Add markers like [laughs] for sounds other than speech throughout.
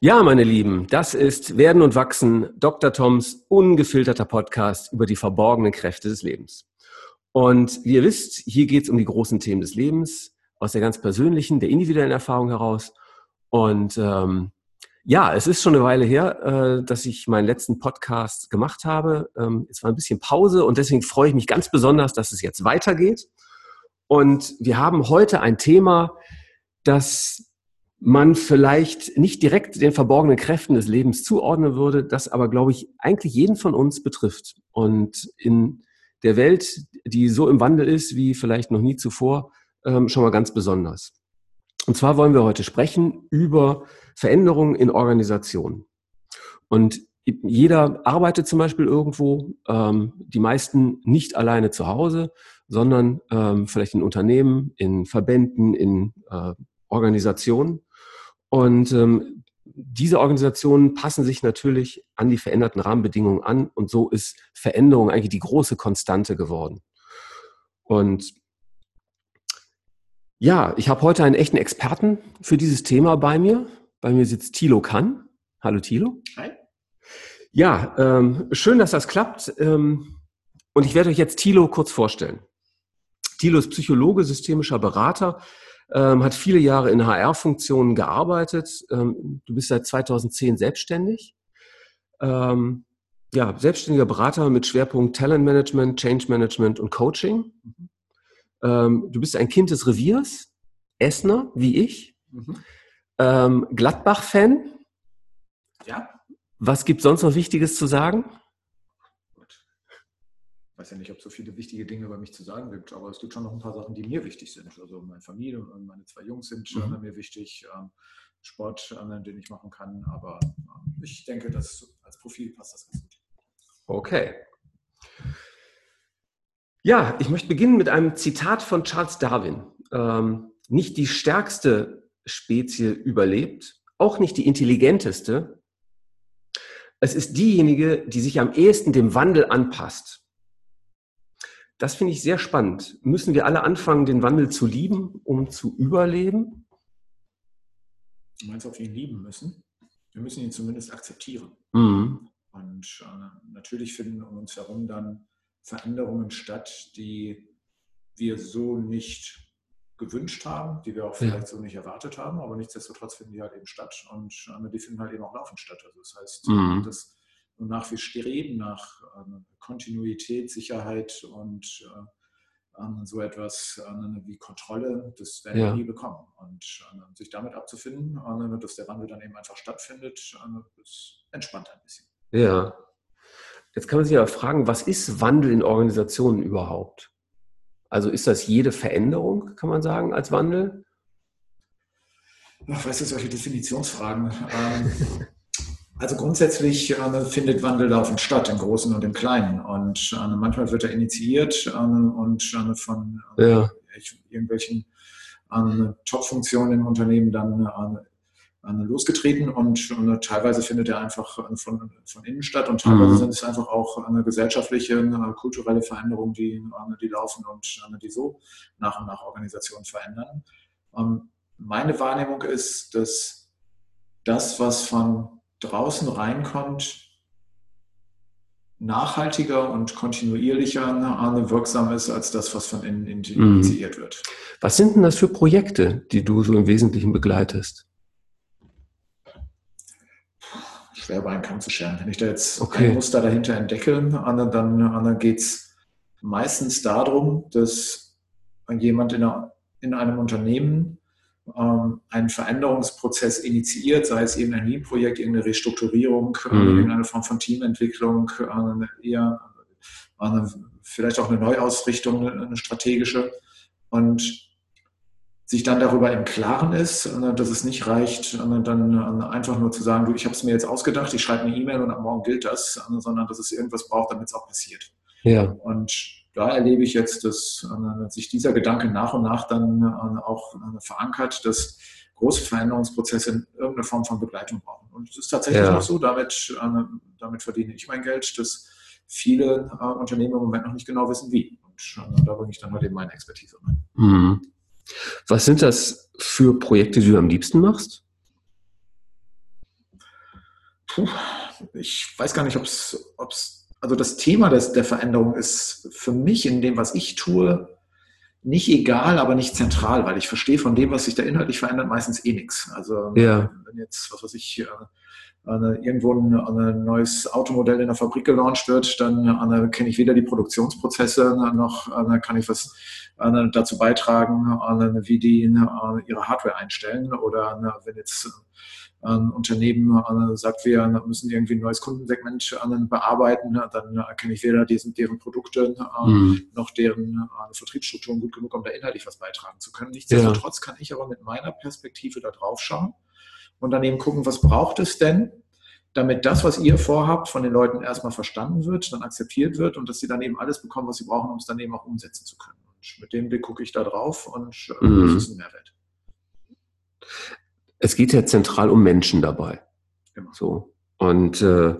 Ja, meine Lieben, das ist Werden und Wachsen, Dr. Toms ungefilterter Podcast über die verborgenen Kräfte des Lebens. Und wie ihr wisst, hier geht es um die großen Themen des Lebens, aus der ganz persönlichen, der individuellen Erfahrung heraus. Und ähm, ja, es ist schon eine Weile her, äh, dass ich meinen letzten Podcast gemacht habe. Ähm, es war ein bisschen Pause und deswegen freue ich mich ganz besonders, dass es jetzt weitergeht. Und wir haben heute ein Thema, das man vielleicht nicht direkt den verborgenen Kräften des Lebens zuordnen würde, das aber, glaube ich, eigentlich jeden von uns betrifft. Und in der Welt, die so im Wandel ist wie vielleicht noch nie zuvor, ähm, schon mal ganz besonders. Und zwar wollen wir heute sprechen über Veränderungen in Organisationen. Und jeder arbeitet zum Beispiel irgendwo, ähm, die meisten nicht alleine zu Hause, sondern ähm, vielleicht in Unternehmen, in Verbänden, in äh, Organisationen. Und ähm, diese Organisationen passen sich natürlich an die veränderten Rahmenbedingungen an und so ist Veränderung eigentlich die große Konstante geworden. Und ja, ich habe heute einen echten Experten für dieses Thema bei mir. Bei mir sitzt Thilo Kann. Hallo Thilo. Hi. Ja, ähm, schön, dass das klappt. Ähm, und ich werde euch jetzt Thilo kurz vorstellen. Thilo ist Psychologe, systemischer Berater, ähm, hat viele Jahre in HR-Funktionen gearbeitet. Ähm, du bist seit 2010 selbstständig. Ähm, ja, selbstständiger Berater mit Schwerpunkt Talent Management, Change Management und Coaching. Mhm. Ähm, du bist ein Kind des Reviers, Essener, wie ich. Mhm. Ähm, Gladbach-Fan. Ja. Was gibt sonst noch Wichtiges zu sagen? Ich weiß ja nicht, ob es so viele wichtige Dinge über mich zu sagen gibt, aber es gibt schon noch ein paar Sachen, die mir wichtig sind. Also meine Familie und meine zwei Jungs sind mhm. mir wichtig, ähm, Sport, den ich machen kann. Aber ähm, ich denke, dass als Profil passt das ganz gut. Okay. Ja, ich möchte beginnen mit einem Zitat von Charles Darwin. Ähm, nicht die stärkste Spezie überlebt, auch nicht die intelligenteste. Es ist diejenige, die sich am ehesten dem Wandel anpasst. Das finde ich sehr spannend. Müssen wir alle anfangen, den Wandel zu lieben, um zu überleben? Du meinst, ob wir ihn lieben müssen? Wir müssen ihn zumindest akzeptieren. Mhm. Und äh, natürlich finden um uns herum dann Veränderungen statt, die wir so nicht gewünscht haben, die wir auch vielleicht ja. so nicht erwartet haben, aber nichtsdestotrotz finden die halt eben statt und äh, die finden halt eben auch laufend statt. Also das heißt, mhm. das wonach wir streben, nach äh, Kontinuität, Sicherheit und äh, so etwas wie Kontrolle, das werden ja. wir nie bekommen. Und sich damit abzufinden, dass der Wandel dann eben einfach stattfindet, ist entspannt ein bisschen. Ja. Jetzt kann man sich aber fragen, was ist Wandel in Organisationen überhaupt? Also ist das jede Veränderung, kann man sagen, als Wandel? Ach, weißt du, solche Definitionsfragen. Ähm, [laughs] Also grundsätzlich äh, findet Wandel laufend statt, im Großen und im Kleinen. Und äh, manchmal wird er initiiert äh, und äh, von äh, ja. irgendwelchen äh, Top-Funktionen im Unternehmen dann losgetreten und, teilweise findet er einfach von, von innen statt und teilweise mhm. sind es einfach auch eine gesellschaftliche, eine kulturelle Veränderung, die, die laufen und die so nach und nach Organisationen verändern. Ähm, meine Wahrnehmung ist, dass das, was von draußen reinkommt, nachhaltiger und kontinuierlicher ne, wirksam ist als das, was von innen mhm. initiiert wird. Was sind denn das für Projekte, die du so im Wesentlichen begleitest? Schwer bei einem Kamm zu scheren. Wenn ich da jetzt okay. ein Muster dahinter entdecke, dann, dann geht es meistens darum, dass jemand in, einer, in einem Unternehmen ähm, einen Veränderungsprozess initiiert, sei es eben ein Lean-Projekt, irgendeine Restrukturierung, äh, mhm. irgendeine Form von Teamentwicklung, äh, eher eine, vielleicht auch eine Neuausrichtung, eine strategische und sich dann darüber im Klaren ist, äh, dass es nicht reicht, dann einfach nur zu sagen, du, ich habe es mir jetzt ausgedacht, ich schreibe eine E-Mail und ab morgen gilt das, sondern dass es irgendwas braucht, damit es auch passiert. Ja. Und da erlebe ich jetzt, dass äh, sich dieser Gedanke nach und nach dann äh, auch äh, verankert, dass große Veränderungsprozesse in irgendeine Form von Begleitung brauchen. Und es ist tatsächlich ja. noch so, damit, damit verdiene ich mein Geld, dass viele Unternehmen im Moment noch nicht genau wissen, wie. Und da bringe ich dann halt eben meine Expertise rein. Mhm. Was sind das für Projekte, die du am liebsten machst? Puh, ich weiß gar nicht, ob es, also das Thema des, der Veränderung ist für mich in dem, was ich tue, nicht egal, aber nicht zentral, weil ich verstehe von dem, was sich da inhaltlich verändert, meistens eh nichts. Also ja. wenn jetzt, was weiß ich, äh, eine, irgendwo ein, ein, neues Automodell in der Fabrik gelauncht wird, dann kenne ich weder die Produktionsprozesse noch kann ich was dazu beitragen, wie die ihre Hardware einstellen oder wenn jetzt ein Unternehmen sagt, wir müssen irgendwie ein neues Kundensegment bearbeiten, dann erkenne ich weder diesen, deren Produkte mhm. noch deren Vertriebsstrukturen gut genug, um da inhaltlich was beitragen zu können. Nichtsdestotrotz ja. kann ich aber mit meiner Perspektive da drauf schauen und dann eben gucken, was braucht es denn, damit das, was ihr vorhabt, von den Leuten erstmal verstanden wird, dann akzeptiert wird und dass sie dann eben alles bekommen, was sie brauchen, um es dann eben auch umsetzen zu können. Und mit dem Blick gucke ich da drauf und äh, mhm. das ist ein Mehrwert. Es geht ja zentral um Menschen dabei. Immer. So. Und äh,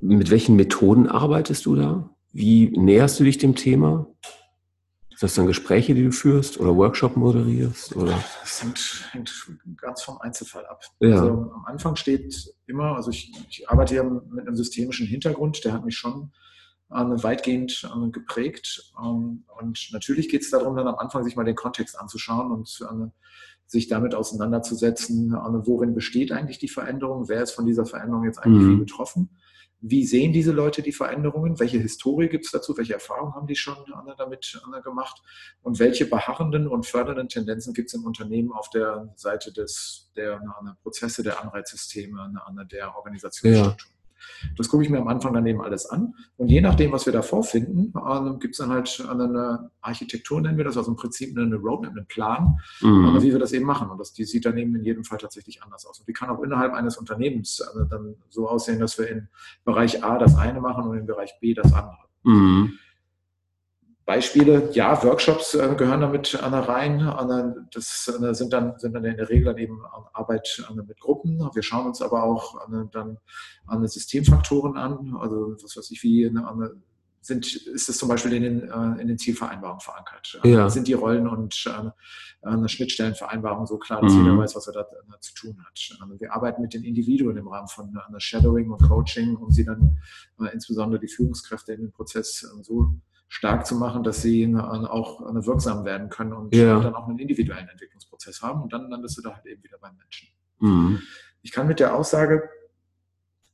mit welchen Methoden arbeitest du da? Wie näherst du dich dem Thema? Ist das dann Gespräche, die du führst oder Workshop moderierst? Oder? Das hängt, hängt ganz vom Einzelfall ab. Ja. Also am Anfang steht immer, also ich, ich arbeite ja mit einem systemischen Hintergrund, der hat mich schon äh, weitgehend äh, geprägt. Ähm, und natürlich geht es darum, dann am Anfang sich mal den Kontext anzuschauen und äh, sich damit auseinanderzusetzen, worin besteht eigentlich die Veränderung, wer ist von dieser Veränderung jetzt eigentlich mhm. betroffen wie sehen diese Leute die Veränderungen? Welche Historie gibt es dazu? Welche Erfahrungen haben die schon damit gemacht? Und welche beharrenden und fördernden Tendenzen gibt es im Unternehmen auf der Seite des, der, Prozesse, der Anreizsysteme, der Organisationsstruktur? Ja. Das gucke ich mir am Anfang dann eben alles an. Und je nachdem, was wir da vorfinden, äh, gibt es dann halt eine Architektur, nennen wir das, also im Prinzip eine Roadmap, einen Plan, mhm. wie wir das eben machen. Und das, die sieht dann eben in jedem Fall tatsächlich anders aus. Und die kann auch innerhalb eines Unternehmens äh, dann so aussehen, dass wir in Bereich A das eine machen und in Bereich B das andere. Mhm. Beispiele, ja, Workshops äh, gehören damit an rein. An, das äh, sind, dann, sind dann in der Regel dann eben Arbeit mit Gruppen. Wir schauen uns aber auch dann an Systemfaktoren an. Also was weiß ich, wie eine, sind, ist es zum Beispiel in den, äh, in den Zielvereinbarungen verankert? Ja. Sind die Rollen und eine Schnittstellenvereinbarung so klar, dass mhm. jeder weiß, was er da, da, zu tun hat? Also wir arbeiten mit den Individuen im Rahmen von einer Shadowing und Coaching, um sie dann insbesondere die Führungskräfte in den Prozess so stark zu machen, dass sie auch wirksam werden können und ja. dann auch einen individuellen Entwicklungsprozess haben. Und dann landest du da halt eben wieder beim Menschen. Mhm. Ich kann mit der Aussage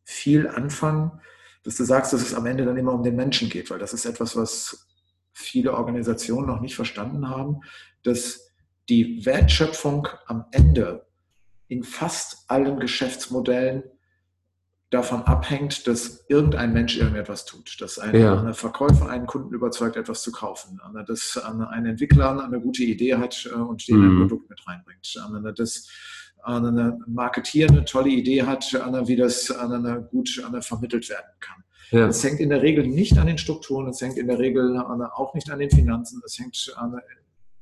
viel anfangen, dass du sagst, dass es am Ende dann immer um den Menschen geht, weil das ist etwas, was viele Organisationen noch nicht verstanden haben, dass die Wertschöpfung am Ende in fast allen Geschäftsmodellen davon abhängt, dass irgendein Mensch irgendetwas tut, dass ein, ja. Verkäufer einen Kunden überzeugt, etwas zu kaufen, dass ein Entwickler eine gute Idee hat äh, und den mhm. ein Produkt mit reinbringt, dass ein Marketier eine tolle Idee hat, wie das gut vermittelt werden kann. Ja. Es hängt in der Regel nicht an den Strukturen, es hängt in der Regel auch nicht an den Finanzen, es hängt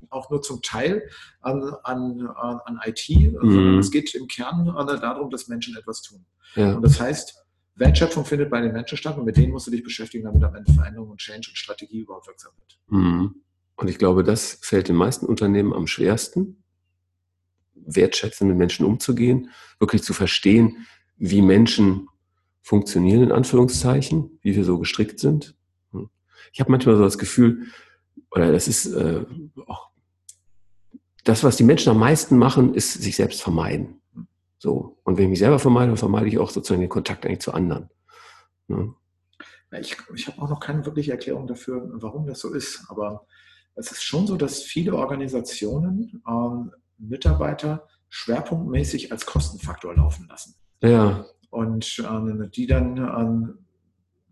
auch nur zum Teil an, an, an IT, mhm. es geht im Kern darum, dass Menschen etwas tun. Ja. Und das heißt, Wertschöpfung findet bei den Menschen statt und mit denen musst du dich beschäftigen, damit am Ende Veränderung und Change und Strategie überhaupt wirksam wird. Mhm. Und ich glaube, das fällt den meisten Unternehmen am schwersten, wertschätzend mit Menschen umzugehen, wirklich zu verstehen, wie Menschen funktionieren, in Anführungszeichen, wie wir so gestrickt sind. Hm. Ich habe manchmal so das Gefühl, oder das ist äh, auch das, was die Menschen am meisten machen, ist sich selbst vermeiden. So. Und wenn ich mich selber vermeide, dann vermeide ich auch sozusagen den Kontakt eigentlich zu anderen. Ne? Ich, ich habe auch noch keine wirkliche Erklärung dafür, warum das so ist. Aber es ist schon so, dass viele Organisationen ähm, Mitarbeiter schwerpunktmäßig als Kostenfaktor laufen lassen. Ja. Und ähm, die dann, ähm,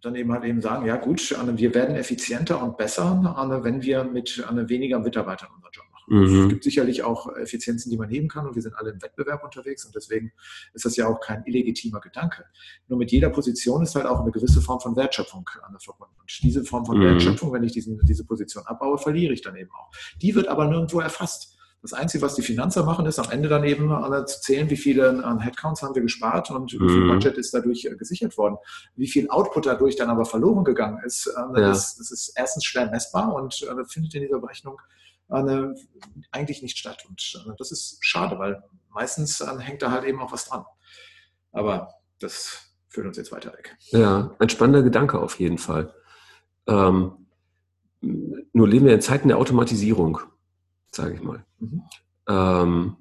dann eben halt eben sagen, ja gut, wir werden effizienter und besser, wenn wir mit weniger Mitarbeitern unseren Job Mhm. Es gibt sicherlich auch Effizienzen, die man heben kann und wir sind alle im Wettbewerb unterwegs und deswegen ist das ja auch kein illegitimer Gedanke. Nur mit jeder Position ist halt auch eine gewisse Form von Wertschöpfung verbunden. Und diese Form von mhm. Wertschöpfung, wenn ich diesen, diese Position abbaue, verliere ich dann eben auch. Die wird aber nirgendwo erfasst. Das Einzige, was die Finanzer machen, ist am Ende dann eben zu zählen, wie viele an Headcounts haben wir gespart und wie viel mhm. Budget ist dadurch äh, gesichert worden. Wie viel Output dadurch dann aber verloren gegangen ist, äh, das, das ist erstens schwer messbar und äh, findet in dieser Berechnung äh, eigentlich nicht statt. Und äh, das ist schade, weil meistens äh, hängt da halt eben auch was dran. Aber das führt uns jetzt weiter weg. Ja, ein spannender Gedanke auf jeden Fall. Ähm, nur leben wir in Zeiten der Automatisierung, sage ich mal. Mhm. Ähm,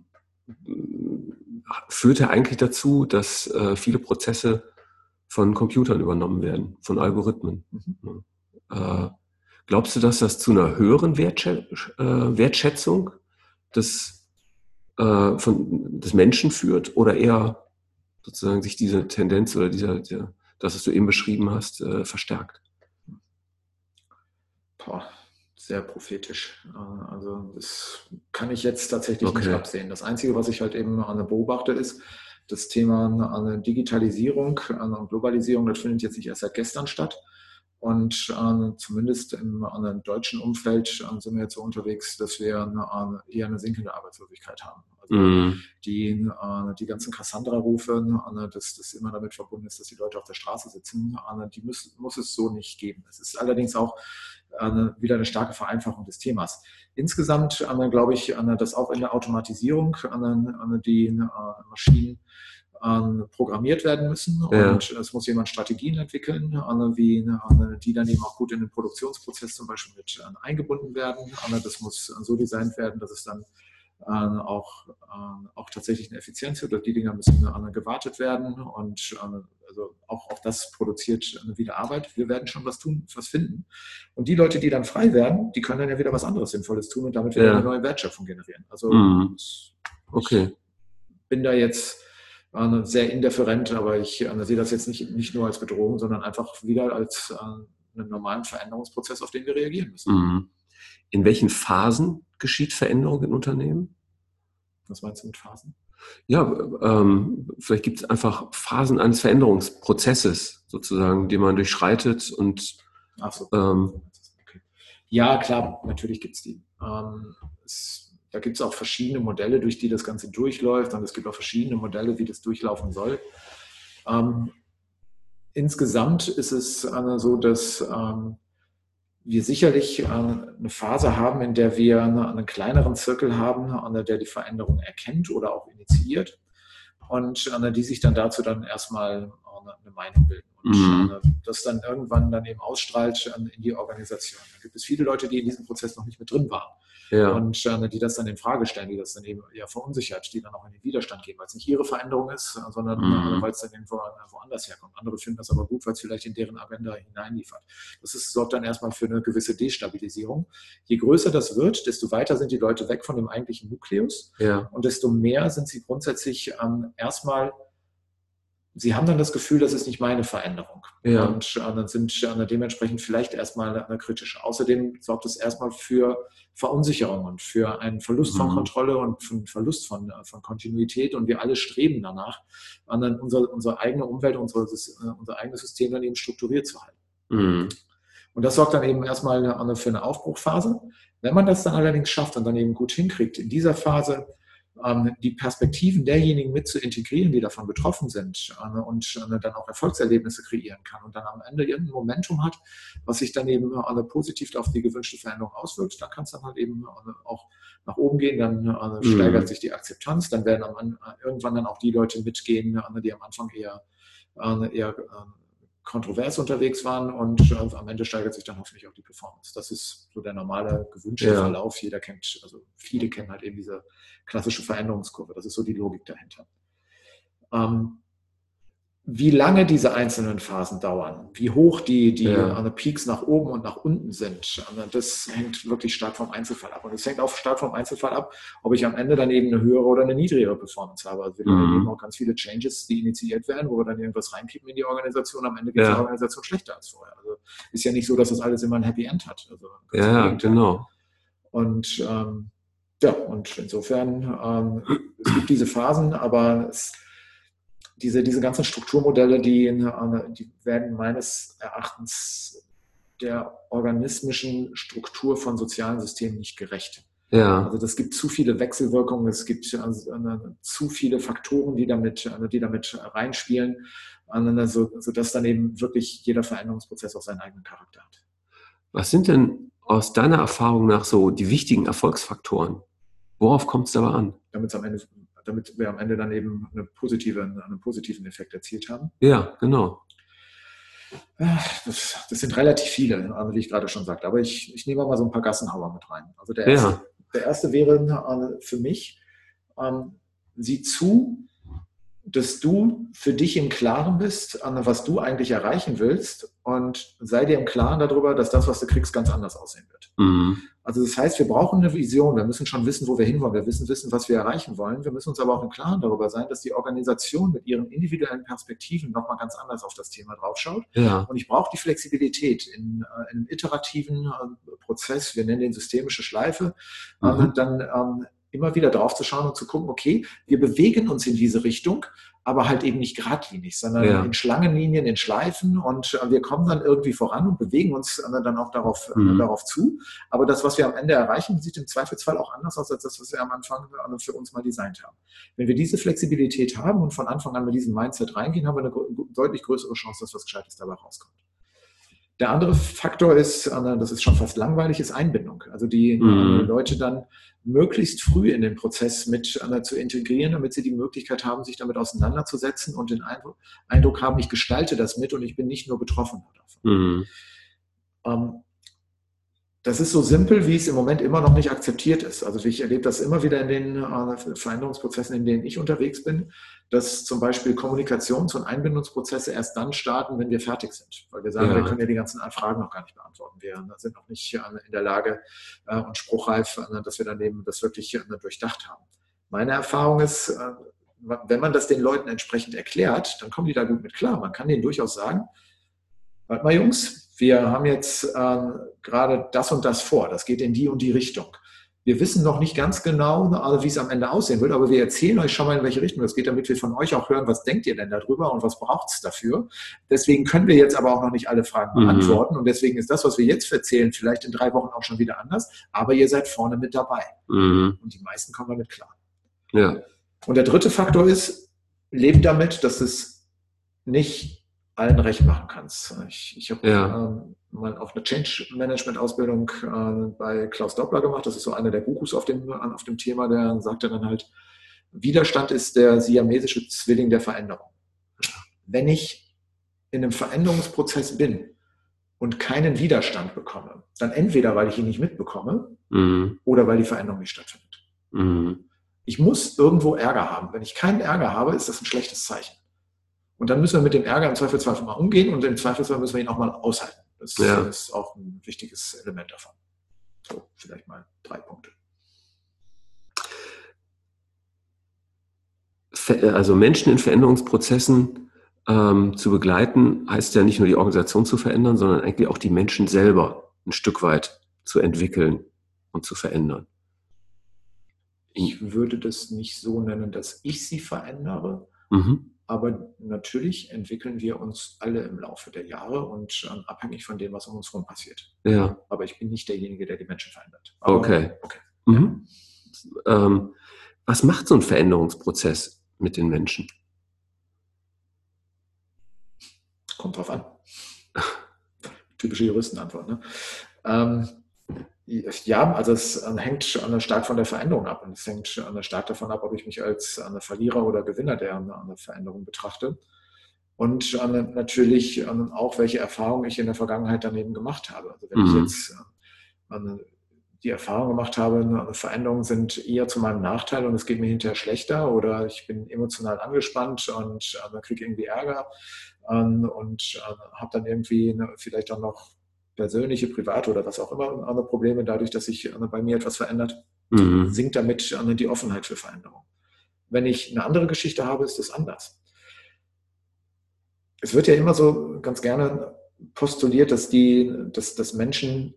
führt er eigentlich dazu, dass äh, viele Prozesse von Computern übernommen werden, von Algorithmen. Mhm. Äh, glaubst du, dass das zu einer höheren Wertschä äh, Wertschätzung des, äh, von, des Menschen führt oder eher sozusagen sich diese Tendenz oder dieser, der, das, was du eben beschrieben hast, äh, verstärkt? Boah, sehr prophetisch. Äh, also das kann ich jetzt tatsächlich okay. nicht absehen. Das Einzige, was ich halt eben beobachte, ist, das Thema Digitalisierung, Globalisierung, das findet jetzt nicht erst seit gestern statt. Und äh, zumindest im einem deutschen Umfeld äh, sind wir jetzt so unterwegs, dass wir eine, eher eine sinkende Arbeitslosigkeit haben. Also mm. die, äh, die ganzen Cassandra-Rufe, äh, dass das immer damit verbunden ist, dass die Leute auf der Straße sitzen, äh, die muss, muss es so nicht geben. Es ist allerdings auch eine, wieder eine starke Vereinfachung des Themas. Insgesamt äh, glaube ich, dass auch in der Automatisierung die Maschinen programmiert werden müssen ja. und es muss jemand Strategien entwickeln, wie die dann eben auch gut in den Produktionsprozess zum Beispiel mit eingebunden werden. Das muss so designt werden, dass es dann auch, auch tatsächlich eine Effizienz wird. Die Dinger müssen gewartet werden und also auch, auch das produziert wieder Arbeit. Wir werden schon was tun, was finden. Und die Leute, die dann frei werden, die können dann ja wieder was anderes Sinnvolles tun und damit wieder ja. eine neue Wertschöpfung generieren. Also mhm. okay. ich bin da jetzt äh, sehr indifferent, aber ich äh, sehe das jetzt nicht, nicht nur als Bedrohung, sondern einfach wieder als äh, einen normalen Veränderungsprozess, auf den wir reagieren müssen. Mhm. In welchen Phasen geschieht Veränderung in Unternehmen? Was meinst du mit Phasen? Ja, ähm, vielleicht gibt es einfach Phasen eines Veränderungsprozesses sozusagen, die man durchschreitet und Ach so. Ähm, okay. ja, klar, natürlich gibt es die. Ähm, es da gibt es auch verschiedene Modelle, durch die das Ganze durchläuft und es gibt auch verschiedene Modelle, wie das durchlaufen soll. Ähm, insgesamt ist es äh, so, dass ähm, wir sicherlich äh, eine Phase haben, in der wir eine, einen kleineren Zirkel haben, an der die Veränderung erkennt oder auch initiiert und an die sich dann dazu dann erstmal äh, eine Meinung bilden und mhm. Äh, das dann irgendwann dann eben ausstrahlt in die Organisation. Da gibt es viele Leute, die in diesem Prozess noch nicht mit drin waren ja. und äh, die das dann in Frage stellen, die das dann eben eher verunsichert, die dann auch in den Widerstand gehen, weil es nicht ihre Veränderung ist, sondern mhm. äh, weil es dann irgendwo woanders herkommt. Andere finden das aber gut, weil es vielleicht in deren Agenda hineinliefert. Das ist, sorgt dann erstmal für eine gewisse Destabilisierung. Je größer das wird, desto weiter sind die Leute weg von dem eigentlichen Nukleus ja. und desto mehr sind sie grundsätzlich ähm, erstmal sie haben dann das Gefühl, das ist nicht meine Veränderung. Ja. Und äh, dann sind äh, dementsprechend vielleicht erstmal eine kritische. Außerdem sorgt es erstmal für Verunsicherung und für einen Verlust mhm. von Kontrolle und für einen Verlust von, äh, von Kontinuität. Und wir alle streben danach, dann unsere, unsere eigene Umwelt, unsere, unser eigenes System dann eben strukturiert zu halten. Mhm. Und das sorgt dann eben erstmal für eine Aufbruchphase. Wenn man das dann allerdings schafft und dann eben gut hinkriegt, in dieser Phase die Perspektiven derjenigen mit zu integrieren, die davon betroffen sind äh, und äh, dann auch Erfolgserlebnisse kreieren kann und dann am Ende irgendein Momentum hat, was sich dann eben äh, positiv auf die gewünschte Veränderung auswirkt, dann kann es dann halt eben auch nach oben gehen, dann mhm. steigert sich die Akzeptanz, dann werden irgendwann dann auch die Leute mitgehen, die am Anfang eher, eher kontrovers unterwegs waren und äh, am Ende steigert sich dann hoffentlich auch die Performance. Das ist so der normale gewünschte ja. Verlauf. Jeder kennt, also viele kennen halt eben diese klassische Veränderungskurve. Das ist so die Logik dahinter. Ähm, wie lange diese einzelnen Phasen dauern, wie hoch die, die ja. Peaks nach oben und nach unten sind, das hängt wirklich stark vom Einzelfall ab. Und es hängt auch stark vom Einzelfall ab, ob ich am Ende dann eben eine höhere oder eine niedrigere Performance habe. Also wir mhm. erleben auch ganz viele Changes, die initiiert werden, wo wir dann irgendwas reinkippen in die Organisation. Am Ende geht ja. die Organisation schlechter als vorher. Also ist ja nicht so, dass das alles immer ein Happy End hat. Also ja, genau. Und ähm, ja, und insofern, ähm, es gibt diese Phasen, aber es diese, diese ganzen Strukturmodelle, die, die werden meines Erachtens der organismischen Struktur von sozialen Systemen nicht gerecht. Ja. Also das gibt zu viele Wechselwirkungen, es gibt also zu viele Faktoren, die damit, die damit reinspielen, so, sodass dann eben wirklich jeder Veränderungsprozess auch seinen eigenen Charakter hat. Was sind denn aus deiner Erfahrung nach so die wichtigen Erfolgsfaktoren? Worauf kommt es dabei an? Damit es am Ende damit wir am Ende dann eben eine positive, einen positiven Effekt erzielt haben? Ja, genau. Das, das, sind relativ viele, wie ich gerade schon sagte. Aber ich, ich nehme mal so ein paar Gassenhauer mit rein. Also der erste, ja. der erste wäre für mich, ähm, sieh zu, dass du für dich im Klaren bist, was du eigentlich erreichen willst und sei dir im Klaren darüber, dass das, was du kriegst, ganz anders aussehen wird. Mhm. Also das heißt, wir brauchen eine Vision, wir müssen schon wissen, wo wir hinwollen, wir müssen wissen, was wir erreichen wollen. Wir müssen uns aber auch im Klaren darüber sein, dass die Organisation mit ihren individuellen Perspektiven nochmal ganz anders auf das Thema draufschaut. Ja. Und ich brauche die Flexibilität in, äh, in, einem iterativen äh, Prozess, wir nennen den systemische Schleife, mhm. dann ähm, immer wieder drauf zu schauen und zu gucken, okay, wir bewegen uns in diese Richtung, aber halt eben nicht geradlinig, sondern ja. in Schlangenlinien, in Schleifen und äh, wir kommen dann irgendwie voran und bewegen uns äh, dann auch darauf, äh, mhm. darauf zu. Aber das, was wir am Ende erreichen, sieht im Zweifelsfall auch anders aus als das, was wir am Anfang für uns mal designt haben. Wenn wir diese Flexibilität haben und von Anfang an mit diesem Mindset reingehen, haben wir eine deutlich größere Chance, dass was Gescheites dabei rauskommt. Der andere Faktor ist, das ist schon fast langweilig, ist Einbindung. Also die mhm. Leute dann möglichst früh in den Prozess mit zu integrieren, damit sie die Möglichkeit haben, sich damit auseinanderzusetzen und den Eindruck haben, ich gestalte das mit und ich bin nicht nur betroffen davon. Mhm. Ähm, das ist so simpel, wie es im Moment immer noch nicht akzeptiert ist. Also ich erlebe das immer wieder in den äh, Veränderungsprozessen, in denen ich unterwegs bin, dass zum Beispiel Kommunikations- und Einbindungsprozesse erst dann starten, wenn wir fertig sind. Weil wir sagen, ja. wir können ja die ganzen Fragen noch gar nicht beantworten. Wir sind noch nicht äh, in der Lage äh, und spruchreif, dass wir dann eben das wirklich durchdacht haben. Meine Erfahrung ist, wenn man das den Leuten entsprechend erklärt, dann kommen die da gut mit klar. Man kann denen durchaus sagen, warte mal Jungs, wir haben jetzt äh, gerade das und das vor, das geht in die und die Richtung. Wir wissen noch nicht ganz genau, also wie es am Ende aussehen wird, aber wir erzählen euch schon mal, in welche Richtung das geht, damit wir von euch auch hören, was denkt ihr denn darüber und was braucht es dafür. Deswegen können wir jetzt aber auch noch nicht alle Fragen mhm. beantworten mhm. und deswegen ist das, was wir jetzt erzählen, vielleicht in drei Wochen auch schon wieder anders, aber ihr seid vorne mit dabei. Mhm. Und die meisten kommen damit klar. Ja. Und der dritte Faktor ist, lebt damit, dass es nicht allen recht machen kannst. Ich, ich habe ja. ähm, mal auch eine Change Management Ausbildung äh, bei Klaus Doppler gemacht. Das ist so einer der Gurus auf dem, auf dem Thema, der sagte dann halt, Widerstand ist der siamesische Zwilling der Veränderung. Wenn ich in einem Veränderungsprozess bin und keinen Widerstand bekomme, dann entweder, weil ich ihn nicht mitbekomme mhm. oder weil die Veränderung nicht stattfindet. Mhm. Ich muss irgendwo Ärger haben. Wenn ich keinen Ärger habe, ist das ein schlechtes Zeichen. Und dann müssen wir mit dem Ärger im Zweifelsfall mal umgehen und im Zweifelsfall müssen wir ihn auch mal aushalten. Das ja. ist auch ein wichtiges Element davon. So, vielleicht mal drei Punkte. Also Menschen in Veränderungsprozessen ähm, zu begleiten, heißt ja nicht nur die Organisation zu verändern, sondern eigentlich auch die Menschen selber ein Stück weit zu entwickeln und zu verändern. Ich würde das nicht so nennen, dass ich sie verändere, mhm. Aber natürlich entwickeln wir uns alle im Laufe der Jahre und ähm, abhängig von dem, was um uns herum passiert. Ja. Aber ich bin nicht derjenige, der die Menschen verändert. Aber, okay. okay. Mhm. Ja. Ähm, was macht so ein Veränderungsprozess mit den Menschen? Kommt drauf an. [laughs] Typische Juristenantwort. Ne? Ähm, ja, also es äh, hängt stark von der Veränderung ab und es hängt stark davon ab, ob ich mich als Verlierer oder Gewinner der Veränderung betrachte. Und natürlich auch, welche Erfahrungen ich in der Vergangenheit daneben gemacht habe. Also wenn mhm. ich jetzt äh, die Erfahrung gemacht habe, Veränderungen sind eher zu meinem Nachteil und es geht mir hinterher schlechter oder ich bin emotional angespannt und kriege irgendwie Ärger ähm, und habe dann irgendwie ne, vielleicht auch noch persönliche, private oder was auch immer andere Probleme dadurch, dass sich bei mir etwas verändert, mhm. sinkt damit die Offenheit für Veränderung. Wenn ich eine andere Geschichte habe, ist das anders. Es wird ja immer so ganz gerne postuliert, dass, die, dass, dass Menschen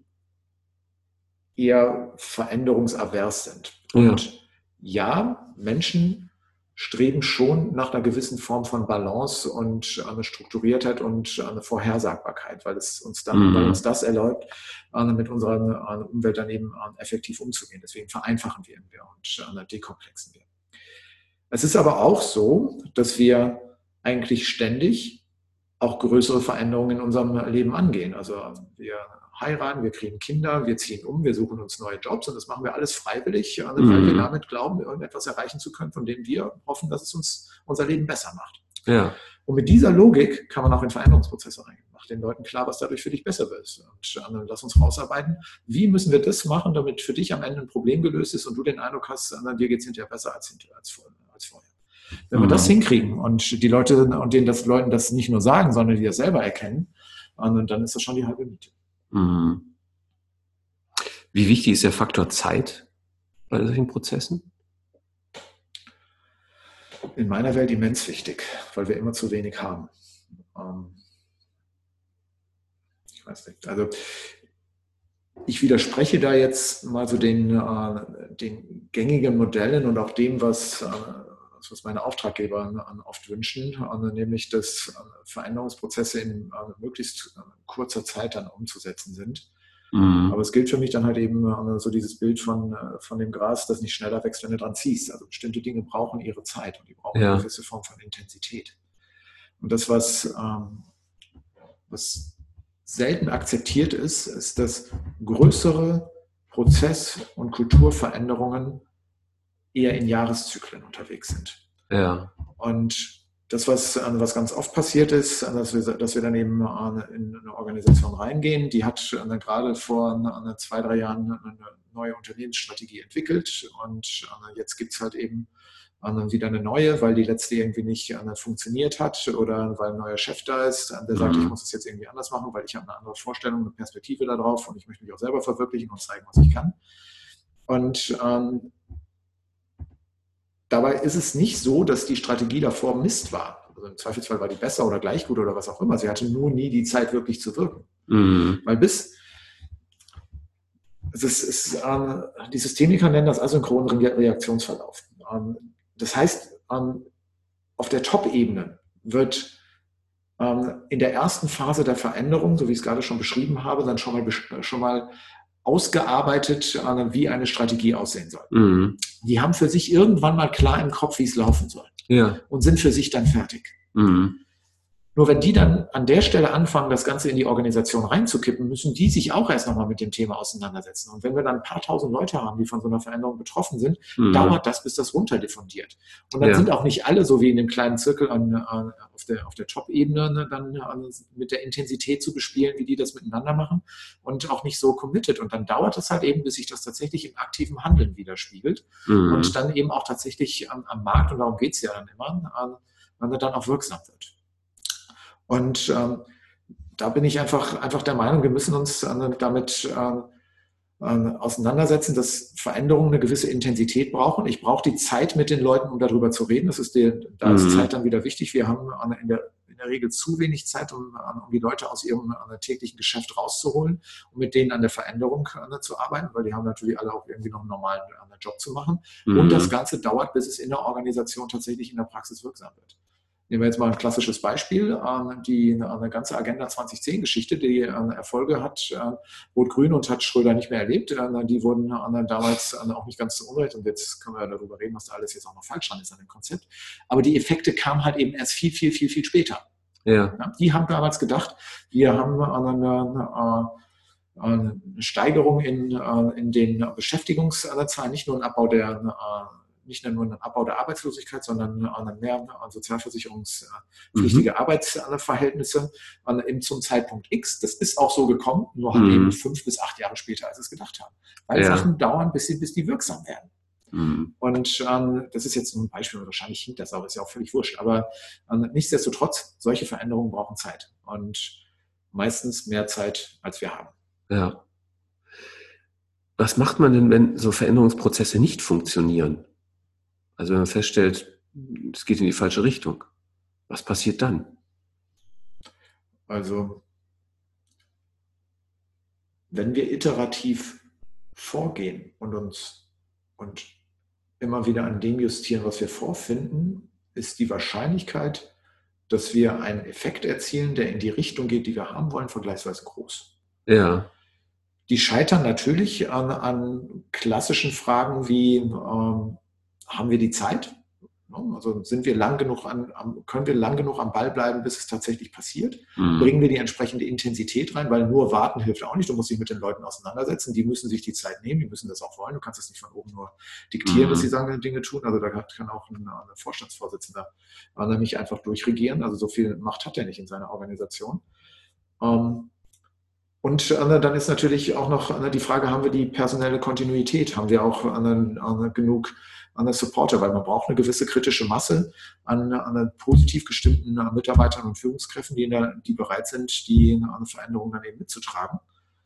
eher veränderungsavers sind. Und ja, Menschen streben schon nach einer gewissen Form von Balance und eine Strukturiertheit und eine Vorhersagbarkeit, weil es uns dann, mhm. weil uns das erlaubt, äh, mit unserer äh, Umwelt dann eben äh, effektiv umzugehen. Deswegen vereinfachen wir und dekomplexen wir. Es ist aber auch so, dass wir eigentlich ständig auch größere Veränderungen in unserem Leben angehen. Also wir heiraten, wir kriegen Kinder, wir ziehen um, wir suchen uns neue Jobs und das machen wir alles freiwillig, weil mhm. wir damit glauben, irgendetwas erreichen zu können, von dem wir hoffen, dass es uns unser Leben besser macht. Ja. Und mit dieser Logik kann man auch in Veränderungsprozesse reingehen. Mach den Leuten klar, was dadurch für dich besser wird. Und äh, lass uns rausarbeiten, wie müssen wir das machen, damit für dich am Ende ein Problem gelöst ist und du den Eindruck hast, dir geht es hinterher besser als, als, als vorher. Wenn wir das mhm. hinkriegen und die Leute und denen das Leuten das nicht nur sagen, sondern die das selber erkennen, dann ist das schon die halbe Miete. Mhm. Wie wichtig ist der Faktor Zeit bei solchen Prozessen? In meiner Welt immens wichtig, weil wir immer zu wenig haben. Ähm, ich weiß nicht. Also ich widerspreche da jetzt mal so den, äh, den gängigen Modellen und auch dem, was, äh, was meine Auftraggeber oft wünschen, nämlich dass Veränderungsprozesse in möglichst kurzer Zeit dann umzusetzen sind. Mhm. Aber es gilt für mich dann halt eben äh, so dieses Bild von, äh, von dem Gras, das nicht schneller wächst, wenn du dran ziehst. Also bestimmte Dinge brauchen ihre Zeit und die brauchen ja. eine gewisse Form von Intensität. Und das, was, ähm, was selten akzeptiert ist, ist, dass größere Prozess- und Kulturveränderungen eher in Jahreszyklen unterwegs sind. Ja. Und das, was, was ganz oft passiert ist, dass wir, dass wir dann eben in eine Organisation reingehen, die hat gerade vor zwei, drei Jahren eine neue Unternehmensstrategie entwickelt und jetzt gibt es halt eben wieder eine neue, weil die letzte irgendwie nicht funktioniert hat oder weil ein neuer Chef da ist, der sagt, mhm. ich muss es jetzt irgendwie anders machen, weil ich habe eine andere Vorstellung, eine Perspektive darauf und ich möchte mich auch selber verwirklichen und zeigen, was ich kann. Und ähm, Dabei ist es nicht so, dass die Strategie davor Mist war. Also im Zweifelsfall war die besser oder gleich gut oder was auch immer. Sie hatte nur nie die Zeit, wirklich zu wirken. Mhm. Weil bis ist, ist, äh, die Systemiker nennen das asynchronen Reaktionsverlauf. Ähm, das heißt, ähm, auf der Top-Ebene wird ähm, in der ersten Phase der Veränderung, so wie ich es gerade schon beschrieben habe, dann schon mal, schon mal ausgearbeitet, äh, wie eine Strategie aussehen soll. Mhm. Die haben für sich irgendwann mal klar im Kopf, wie es laufen soll. Ja. Und sind für sich dann fertig. Mhm. Nur wenn die dann an der Stelle anfangen, das Ganze in die Organisation reinzukippen, müssen die sich auch erst nochmal mit dem Thema auseinandersetzen. Und wenn wir dann ein paar tausend Leute haben, die von so einer Veränderung betroffen sind, mhm. dauert das, bis das runterdiffundiert. Und dann ja. sind auch nicht alle so wie in dem kleinen Zirkel an, an, auf der, auf der Top-Ebene ne, dann an, mit der Intensität zu bespielen, wie die das miteinander machen und auch nicht so committed. Und dann dauert es halt eben, bis sich das tatsächlich im aktiven Handeln widerspiegelt mhm. und dann eben auch tatsächlich am, am Markt, und darum geht es ja dann immer, an, wann er dann auch wirksam wird. Und ähm, da bin ich einfach, einfach der Meinung, wir müssen uns äh, damit äh, äh, auseinandersetzen, dass Veränderungen eine gewisse Intensität brauchen. Ich brauche die Zeit mit den Leuten, um darüber zu reden. Das ist die, da ist mhm. Zeit dann wieder wichtig. Wir haben in der, in der Regel zu wenig Zeit, um, um die Leute aus ihrem täglichen Geschäft rauszuholen und mit denen an der Veränderung zu arbeiten, weil die haben natürlich alle auch irgendwie noch einen normalen Job zu machen. Mhm. Und das Ganze dauert, bis es in der Organisation tatsächlich in der Praxis wirksam wird. Nehmen wir jetzt mal ein klassisches Beispiel, ähm, die eine ganze Agenda 2010-Geschichte, die ähm, Erfolge hat, äh, Rot-Grün und hat Schröder nicht mehr erlebt. Äh, die wurden damals äh, auch nicht ganz zu Unrecht und jetzt können wir darüber reden, was da alles jetzt auch noch falsch dran ist an dem Konzept. Aber die Effekte kamen halt eben erst viel, viel, viel, viel später. Ja. Die haben damals gedacht, wir haben eine, eine Steigerung in, in den Beschäftigungszahlen, nicht nur ein Abbau der nicht nur einen Abbau der Arbeitslosigkeit, sondern mehr sozialversicherungspflichtige mhm. Arbeitsverhältnisse eben zum Zeitpunkt X. Das ist auch so gekommen, nur halt mhm. eben fünf bis acht Jahre später, als es gedacht haben. Weil ja. Sachen dauern, bis, sie, bis die wirksam werden. Mhm. Und ähm, das ist jetzt ein Beispiel, wahrscheinlich hinkt das auch, ist ja auch völlig wurscht. Aber ähm, nichtsdestotrotz, solche Veränderungen brauchen Zeit. Und meistens mehr Zeit, als wir haben. Ja. Was macht man denn, wenn so Veränderungsprozesse nicht funktionieren? Also wenn man feststellt, es geht in die falsche Richtung, was passiert dann? Also wenn wir iterativ vorgehen und uns und immer wieder an dem justieren, was wir vorfinden, ist die Wahrscheinlichkeit, dass wir einen Effekt erzielen, der in die Richtung geht, die wir haben wollen, vergleichsweise groß. Ja. Die scheitern natürlich an, an klassischen Fragen wie, ähm, haben wir die Zeit? Also sind wir lang genug an, können wir lang genug am Ball bleiben, bis es tatsächlich passiert? Mhm. Bringen wir die entsprechende Intensität rein, weil nur warten hilft auch nicht. Du musst dich mit den Leuten auseinandersetzen. Die müssen sich die Zeit nehmen, die müssen das auch wollen. Du kannst es nicht von oben nur diktieren, mhm. dass sie sagen, Dinge tun. Also da kann auch ein, ein Vorstandsvorsitzender nicht einfach durchregieren. Also so viel Macht hat er nicht in seiner Organisation. Ähm, und dann ist natürlich auch noch die Frage, haben wir die personelle Kontinuität? Haben wir auch genug an der Supporter, weil man braucht eine gewisse kritische Masse an, an positiv gestimmten Mitarbeitern und Führungskräften, die, der, die bereit sind, die eine Veränderung dann eben mitzutragen.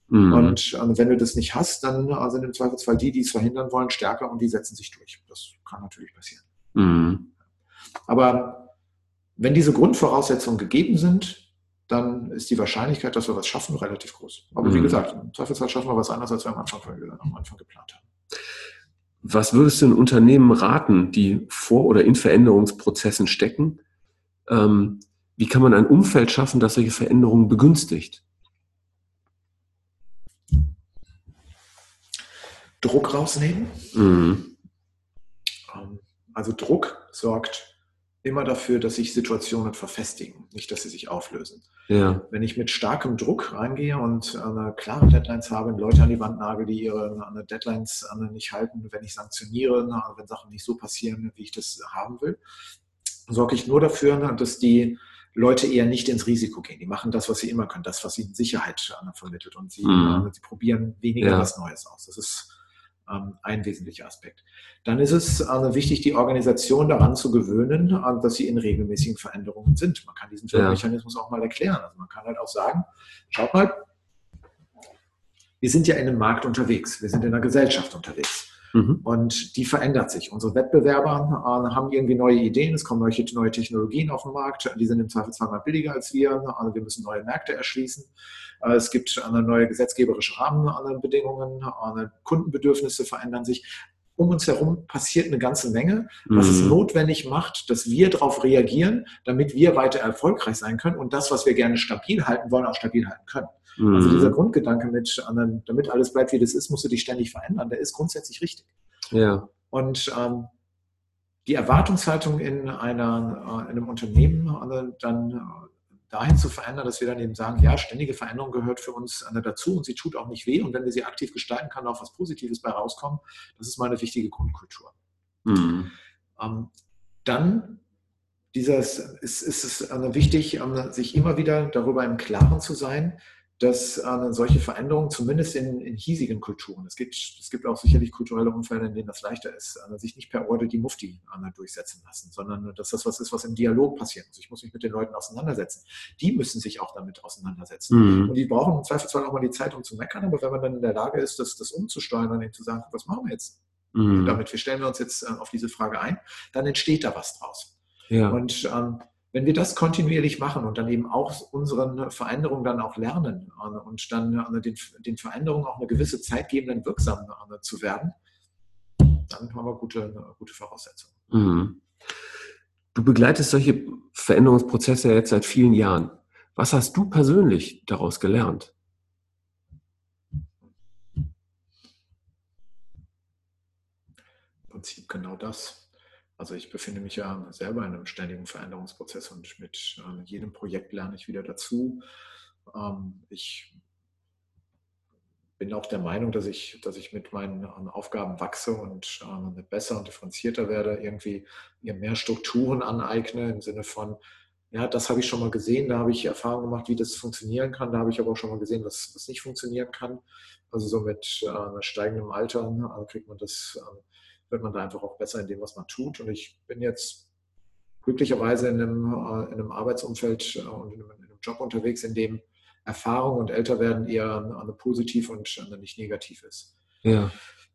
Mhm. Und also wenn du das nicht hast, dann sind im Zweifelsfall die, die es verhindern wollen, stärker und die setzen sich durch. Das kann natürlich passieren. Mhm. Aber wenn diese Grundvoraussetzungen gegeben sind, dann ist die Wahrscheinlichkeit, dass wir was schaffen, relativ groß. Aber mhm. wie gesagt, im Zweifelsfall schaffen wir was anderes, als wir am Anfang, am Anfang geplant haben. Was würdest du den Unternehmen raten, die vor oder in Veränderungsprozessen stecken? Ähm, wie kann man ein Umfeld schaffen, das solche Veränderungen begünstigt? Druck rausnehmen. Mhm. Ähm, also Druck sorgt immer dafür, dass sich Situationen verfestigen, nicht, dass sie sich auflösen. Ja. Wenn ich mit starkem Druck reingehe und eine klare Deadlines habe, Leute an die Wand nagel, die ihre Deadlines nicht halten, wenn ich sanktioniere, wenn Sachen nicht so passieren, wie ich das haben will, sorge ich nur dafür, dass die Leute eher nicht ins Risiko gehen. Die machen das, was sie immer können, das, was ihnen Sicherheit vermittelt und sie, mhm. sie probieren weniger ja. was Neues aus. Das ist ein wesentlicher Aspekt. Dann ist es äh, wichtig, die Organisation daran zu gewöhnen, äh, dass sie in regelmäßigen Veränderungen sind. Man kann diesen ja. Mechanismus auch mal erklären. Also man kann halt auch sagen, schaut mal, wir sind ja in einem Markt unterwegs, wir sind in einer Gesellschaft unterwegs. Mhm. Und die verändert sich. Unsere Wettbewerber äh, haben irgendwie neue Ideen, es kommen neue, neue, Technologien auf den Markt, die sind im Zweifelsfall mal billiger als wir. Also wir müssen neue Märkte erschließen. Äh, es gibt neue gesetzgeberische Rahmenbedingungen, Kundenbedürfnisse verändern sich. Um uns herum passiert eine ganze Menge, was mhm. es notwendig macht, dass wir darauf reagieren, damit wir weiter erfolgreich sein können und das, was wir gerne stabil halten wollen, auch stabil halten können. Mhm. Also dieser Grundgedanke mit, damit alles bleibt, wie das ist, musst du dich ständig verändern, der ist grundsätzlich richtig. Ja. Und ähm, die Erwartungshaltung in, einer, äh, in einem Unternehmen äh, dann äh, dahin zu verändern, dass wir dann eben sagen, ja, ständige Veränderung gehört für uns dazu und sie tut auch nicht weh. Und wenn wir sie aktiv gestalten, kann auch was Positives bei rauskommen. Das ist mal eine wichtige Grundkultur. Mhm. Ähm, dann dieses, ist, ist es wichtig, ähm, sich immer wieder darüber im Klaren zu sein, dass äh, solche Veränderungen, zumindest in, in, hiesigen Kulturen, es gibt, es gibt auch sicherlich kulturelle Umfelder, in denen das leichter ist, äh, sich nicht per Order die Mufti äh, durchsetzen lassen, sondern dass das was ist, was im Dialog passiert muss. Ich muss mich mit den Leuten auseinandersetzen. Die müssen sich auch damit auseinandersetzen. Mhm. Und die brauchen im Zweifelsfall auch mal die Zeit, um zu meckern, aber wenn man dann in der Lage ist, das, das umzusteuern und zu sagen, was machen wir jetzt mhm. damit, wir stellen wir uns jetzt äh, auf diese Frage ein, dann entsteht da was draus. Ja. Und ähm, wenn wir das kontinuierlich machen und dann eben auch unseren Veränderungen dann auch lernen äh, und dann äh, den, den Veränderungen auch eine gewisse Zeit geben, dann wirksam äh, zu werden, dann haben wir gute, gute Voraussetzungen. Mhm. Du begleitest solche Veränderungsprozesse jetzt seit vielen Jahren. Was hast du persönlich daraus gelernt? Im Prinzip genau das. Also ich befinde mich ja selber in einem ständigen Veränderungsprozess und mit äh, jedem Projekt lerne ich wieder dazu. Ähm, ich bin auch der Meinung, dass ich, dass ich mit meinen Aufgaben wachse und äh, besser und differenzierter werde, irgendwie mir mehr Strukturen aneigne im Sinne von, ja, das habe ich schon mal gesehen, da habe ich Erfahrungen gemacht, wie das funktionieren kann, da habe ich aber auch schon mal gesehen, was, was nicht funktionieren kann. Also so mit äh, steigendem Alter äh, kriegt man das äh, wird man da einfach auch besser in dem, was man tut. Und ich bin jetzt glücklicherweise in einem, äh, in einem Arbeitsumfeld äh, und in einem, in einem, Job unterwegs, in dem Erfahrung und Älterwerden eher eine positiv und eine nicht negativ ist. Ja.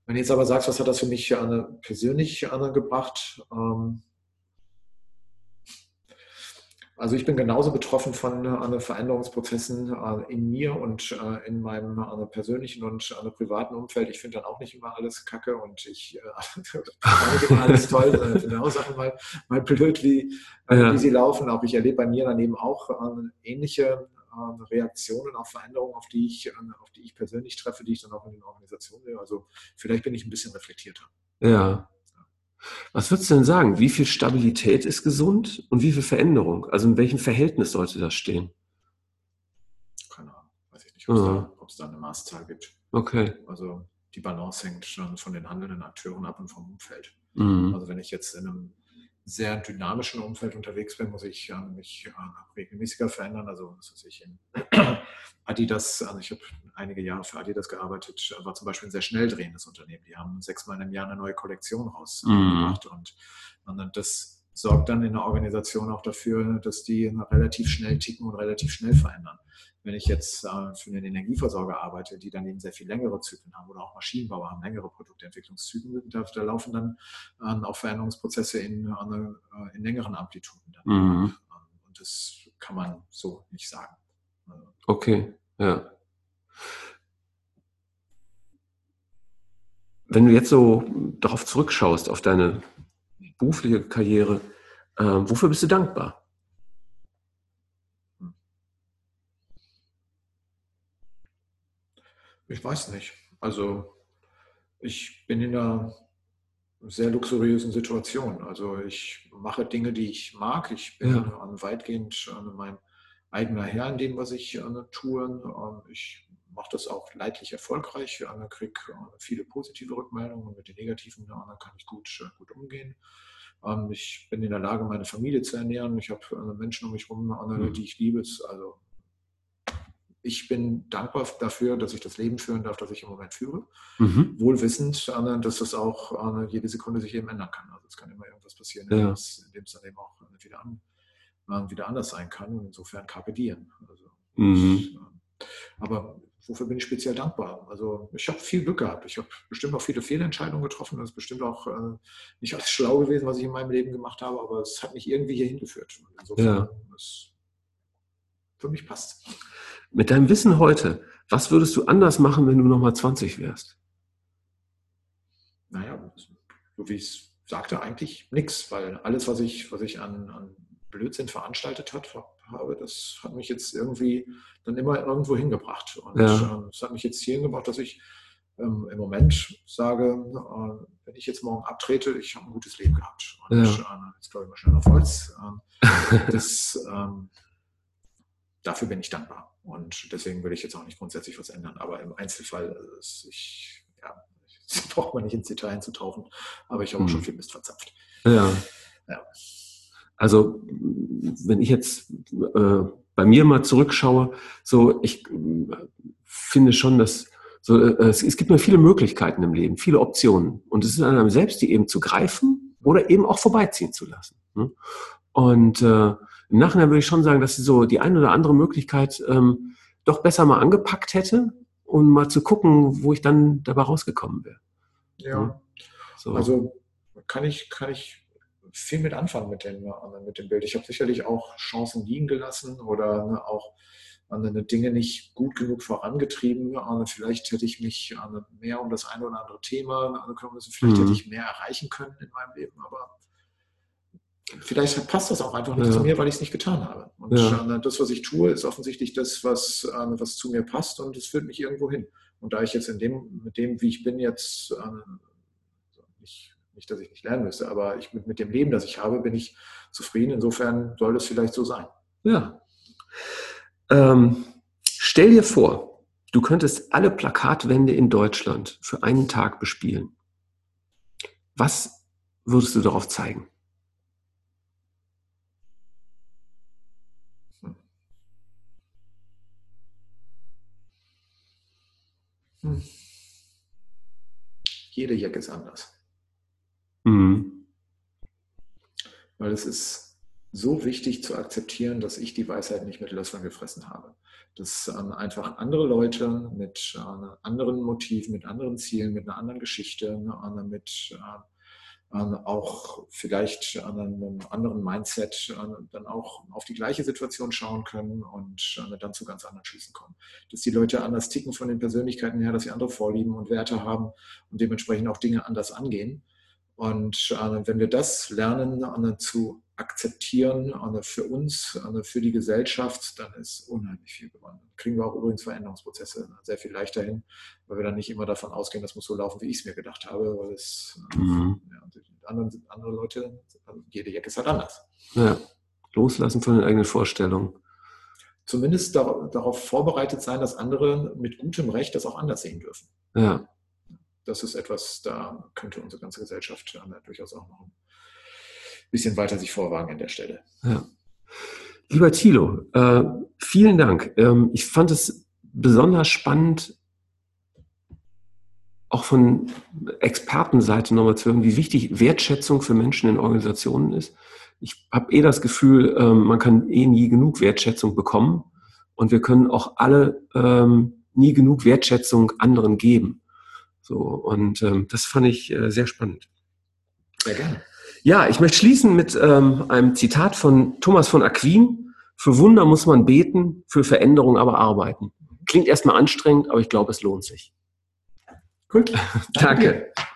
Wenn du jetzt aber sagst, was hat das für mich eine, persönlich angebracht? Ähm, also ich bin genauso betroffen von äh, Veränderungsprozessen äh, in mir und äh, in meinem äh, persönlichen und äh, privaten Umfeld. Ich finde dann auch nicht immer alles kacke und ich äh, [laughs] nicht immer alles toll, ich finde auch Sachen mal, mal blöd, wie, ja. wie sie laufen. Aber ich erlebe bei mir dann eben auch ähnliche Reaktionen auf Veränderungen, auf die, ich, auf die ich persönlich treffe, die ich dann auch in den Organisationen sehe. Also vielleicht bin ich ein bisschen reflektierter. Ja. Was würdest du denn sagen? Wie viel Stabilität ist gesund und wie viel Veränderung? Also in welchem Verhältnis sollte das stehen? Keine Ahnung. Weiß ich nicht, ob es da, da, eine Maßzahl gibt. Okay. Also die Balance hängt schon von den handelnden Akteuren ab und vom Umfeld. Mhm. Also wenn ich jetzt in einem sehr dynamischen Umfeld unterwegs bin, muss ich äh, mich äh, regelmäßiger verändern. Also was weiß ich in [clears throat] Adidas, also ich habe einige Jahre für Adidas gearbeitet, war zum Beispiel ein sehr schnell drehendes Unternehmen. Die haben sechsmal im Jahr eine neue Kollektion rausgebracht mhm. und, und das sorgt dann in der Organisation auch dafür, dass die relativ schnell ticken und relativ schnell verändern. Wenn ich jetzt äh, für einen Energieversorger arbeite, die dann eben sehr viel längere Zyklen haben oder auch Maschinenbauer haben längere Produktentwicklungszyklen, da, da laufen dann äh, auch Veränderungsprozesse in, äh, in längeren Amplituden. Mhm. Ähm, und das kann man so nicht sagen. Okay, ja. Wenn du jetzt so darauf zurückschaust, auf deine berufliche Karriere, äh, wofür bist du dankbar? Ich weiß nicht. Also ich bin in einer sehr luxuriösen Situation. Also ich mache Dinge, die ich mag. Ich bin ja. weitgehend mein eigener Herr in dem, was ich tue. Ähm, ich mache das auch leidlich erfolgreich. Ich kriege viele positive Rückmeldungen und mit den negativen kann ich gut, äh, gut umgehen. Ähm, ich bin in der Lage, meine Familie zu ernähren. Ich habe äh, Menschen um mich herum, mhm. die ich liebe. Also ich bin dankbar dafür, dass ich das Leben führen darf, das ich im Moment führe. Mhm. Wohl wissend, dass das auch jede Sekunde sich eben ändern kann. Also es kann immer irgendwas passieren, ja. indem, es, dann eben auch wieder, an, wieder anders sein kann. Und insofern carpe diem. Also, mhm. ich, aber wofür bin ich speziell dankbar? Also ich habe viel Glück gehabt. Ich habe bestimmt auch viele Fehlentscheidungen getroffen. Das ist bestimmt auch äh, nicht alles schlau gewesen, was ich in meinem Leben gemacht habe, aber es hat mich irgendwie hier hingeführt. Insofern, ja. es für mich passt. Mit deinem Wissen heute, was würdest du anders machen, wenn du nochmal 20 wärst? Naja, so wie ich es sagte, eigentlich nichts, weil alles, was ich, was ich an, an Blödsinn veranstaltet hat, habe, das hat mich jetzt irgendwie dann immer irgendwo hingebracht. Und ja. äh, das hat mich jetzt hier hingebracht, dass ich ähm, im Moment sage, äh, wenn ich jetzt morgen abtrete, ich habe ein gutes Leben gehabt. Und ja. äh, jetzt glaube ich mal schnell auf Holz. Ähm, [laughs] das, ähm, dafür bin ich dankbar. Und deswegen würde ich jetzt auch nicht grundsätzlich was ändern. Aber im Einzelfall, also ich, ja, [laughs] braucht man nicht ins Detail einzutauchen, aber ich habe auch schon hm. viel Mist verzapft. Ja. ja. Also wenn ich jetzt äh, bei mir mal zurückschaue, so ich äh, finde schon, dass so, äh, es, es, gibt mir viele Möglichkeiten im Leben, viele Optionen. Und es ist an einem selbst, die eben zu greifen oder eben auch vorbeiziehen zu lassen. Ne? Und äh, im Nachhinein würde ich schon sagen, dass sie so die eine oder andere Möglichkeit ähm, doch besser mal angepackt hätte, um mal zu gucken, wo ich dann dabei rausgekommen wäre. Ja. Ne? So. Also kann ich, kann ich viel mit anfangen mit dem, mit dem Bild. Ich habe sicherlich auch Chancen liegen gelassen oder ne, auch andere Dinge nicht gut genug vorangetrieben. Vielleicht hätte ich mich mehr um das eine oder andere Thema kümmern müssen. Vielleicht mhm. hätte ich mehr erreichen können in meinem Leben, aber vielleicht passt das auch einfach nicht ja. zu mir, weil ich es nicht getan habe. Und ja. das, was ich tue, ist offensichtlich das, was, was zu mir passt und es führt mich irgendwo hin. Und da ich jetzt in dem, mit dem, wie ich bin, jetzt nicht dass ich nicht lernen müsste, aber ich, mit, mit dem Leben, das ich habe, bin ich zufrieden. Insofern soll es vielleicht so sein. Ja. Ähm, stell dir vor, du könntest alle Plakatwände in Deutschland für einen Tag bespielen. Was würdest du darauf zeigen? Hm. Hm. Jede Jacke ist anders. Mhm. Weil es ist so wichtig zu akzeptieren, dass ich die Weisheit nicht mit Löffeln gefressen habe. Dass ähm, einfach andere Leute mit äh, anderen Motiven, mit anderen Zielen, mit einer anderen Geschichte, ne, mit äh, auch vielleicht an einem anderen Mindset dann auch auf die gleiche Situation schauen können und dann zu ganz anderen Schlüssen kommen. Dass die Leute anders ticken von den Persönlichkeiten her, dass sie andere Vorlieben und Werte haben und dementsprechend auch Dinge anders angehen. Und äh, wenn wir das lernen äh, zu akzeptieren äh, für uns, für die Gesellschaft, dann ist unheimlich viel gewonnen. Kriegen wir auch übrigens Veränderungsprozesse sehr viel leichter hin, weil wir dann nicht immer davon ausgehen, das muss so laufen, wie ich es mir gedacht habe, weil es mhm. ja, andere, andere Leute, also jede Jacke ist halt anders. Ja, loslassen von den eigenen Vorstellungen. Zumindest darauf vorbereitet sein, dass andere mit gutem Recht das auch anders sehen dürfen. Ja. Das ist etwas, da könnte unsere ganze Gesellschaft durchaus auch noch ein bisschen weiter sich vorwagen an der Stelle. Ja. Lieber Thilo, äh, vielen Dank. Ähm, ich fand es besonders spannend, auch von Expertenseite nochmal zu hören, wie wichtig Wertschätzung für Menschen in Organisationen ist. Ich habe eh das Gefühl, ähm, man kann eh nie genug Wertschätzung bekommen und wir können auch alle ähm, nie genug Wertschätzung anderen geben. So und ähm, das fand ich äh, sehr spannend. Sehr gerne. Ja, ich möchte schließen mit ähm, einem Zitat von Thomas von Aquin. Für Wunder muss man beten, für Veränderung aber arbeiten. Klingt erstmal anstrengend, aber ich glaube, es lohnt sich. Gut. [laughs] Danke. Danke.